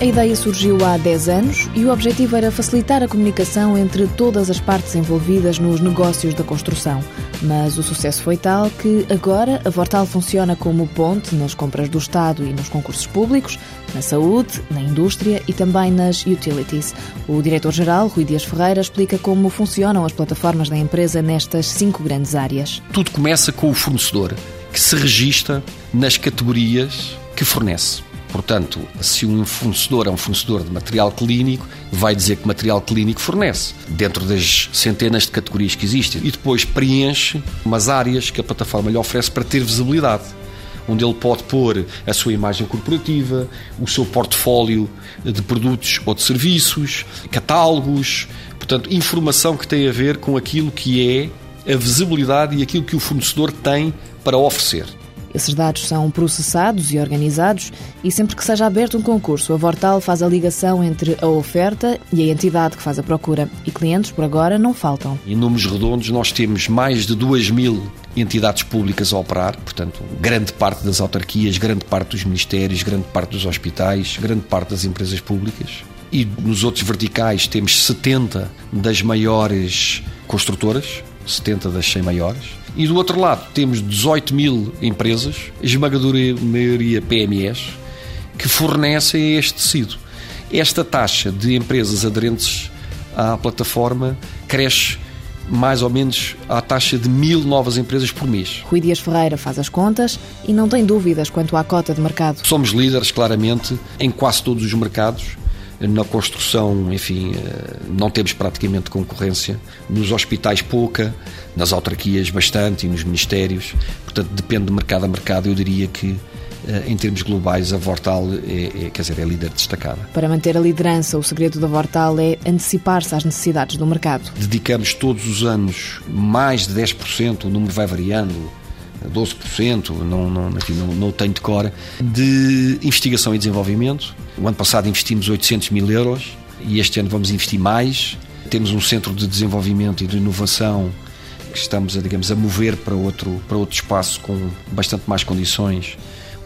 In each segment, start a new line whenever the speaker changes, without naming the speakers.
A ideia surgiu há 10 anos e o objetivo era facilitar a comunicação entre todas as partes envolvidas nos negócios da construção. Mas o sucesso foi tal que agora a Vortal funciona como ponte nas compras do Estado e nos concursos públicos, na saúde, na indústria e também nas utilities. O diretor-geral, Rui Dias Ferreira, explica como funcionam as plataformas da empresa nestas cinco grandes áreas.
Tudo começa com o fornecedor, que se registra nas categorias que fornece. Portanto, se um fornecedor é um fornecedor de material clínico, vai dizer que material clínico fornece, dentro das centenas de categorias que existem. E depois preenche umas áreas que a plataforma lhe oferece para ter visibilidade. Onde ele pode pôr a sua imagem corporativa, o seu portfólio de produtos ou de serviços, catálogos, portanto, informação que tem a ver com aquilo que é a visibilidade e aquilo que o fornecedor tem para oferecer.
Esses dados são processados e organizados e sempre que seja aberto um concurso, a Vortal faz a ligação entre a oferta e a entidade que faz a procura. E clientes, por agora, não faltam.
Em números redondos, nós temos mais de 2 mil entidades públicas a operar, portanto, grande parte das autarquias, grande parte dos ministérios, grande parte dos hospitais, grande parte das empresas públicas. E nos outros verticais temos 70 das maiores construtoras, 70 das 100 maiores e do outro lado temos 18 mil empresas, esmagadora maioria PMEs, que fornecem este tecido. Esta taxa de empresas aderentes à plataforma cresce mais ou menos à taxa de mil novas empresas por mês.
Rui Dias Ferreira faz as contas e não tem dúvidas quanto à cota de mercado.
Somos líderes, claramente, em quase todos os mercados na construção, enfim, eh, não temos praticamente concorrência. Nos hospitais, pouca. Nas autarquias, bastante. E nos ministérios. Portanto, depende de mercado a mercado. Eu diria que, eh, em termos globais, a Vortal é, é, quer dizer, é líder destacada.
Para manter a liderança, o segredo da Vortal é antecipar-se às necessidades do mercado.
Dedicamos todos os anos mais de 10%, o número vai variando, 12%, não, não, enfim, não, não tenho de cor, de investigação e desenvolvimento. O ano passado investimos 800 mil euros e este ano vamos investir mais. Temos um centro de desenvolvimento e de inovação que estamos a, digamos, a mover para outro, para outro espaço com bastante mais condições,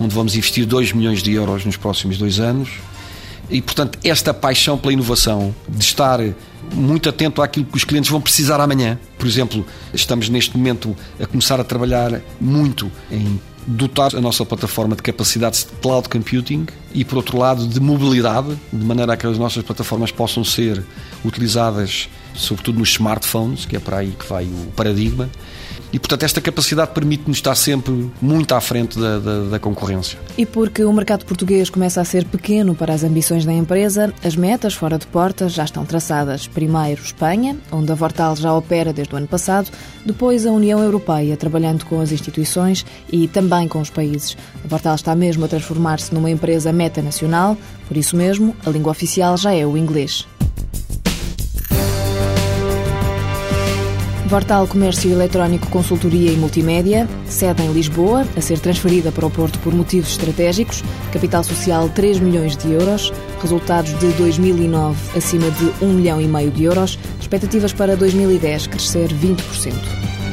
onde vamos investir 2 milhões de euros nos próximos dois anos. E, portanto, esta paixão pela inovação, de estar muito atento àquilo que os clientes vão precisar amanhã. Por exemplo, estamos neste momento a começar a trabalhar muito em dotar a nossa plataforma de capacidades de cloud computing e, por outro lado, de mobilidade, de maneira a que as nossas plataformas possam ser utilizadas, sobretudo nos smartphones, que é para aí que vai o paradigma, e, portanto, esta capacidade permite-nos estar sempre muito à frente da, da, da, concorrência.
E porque o mercado português começa a ser pequeno para as ambições da empresa, as metas fora de portas já estão traçadas. Primeiro, Espanha, onde a Vortal já opera desde o ano passado, depois a União Europeia, trabalhando com as instituições e também com os países. A Vortal está mesmo a transformar-se numa empresa metanacional, por isso mesmo, a língua oficial já é o inglês. Vortal Comércio Eletrónico Consultoria e Multimédia, sede em Lisboa, a ser transferida para o Porto por motivos estratégicos, capital social 3 milhões de euros, resultados de 2009 acima de 1 milhão e meio de euros, expectativas para 2010 crescer 20%.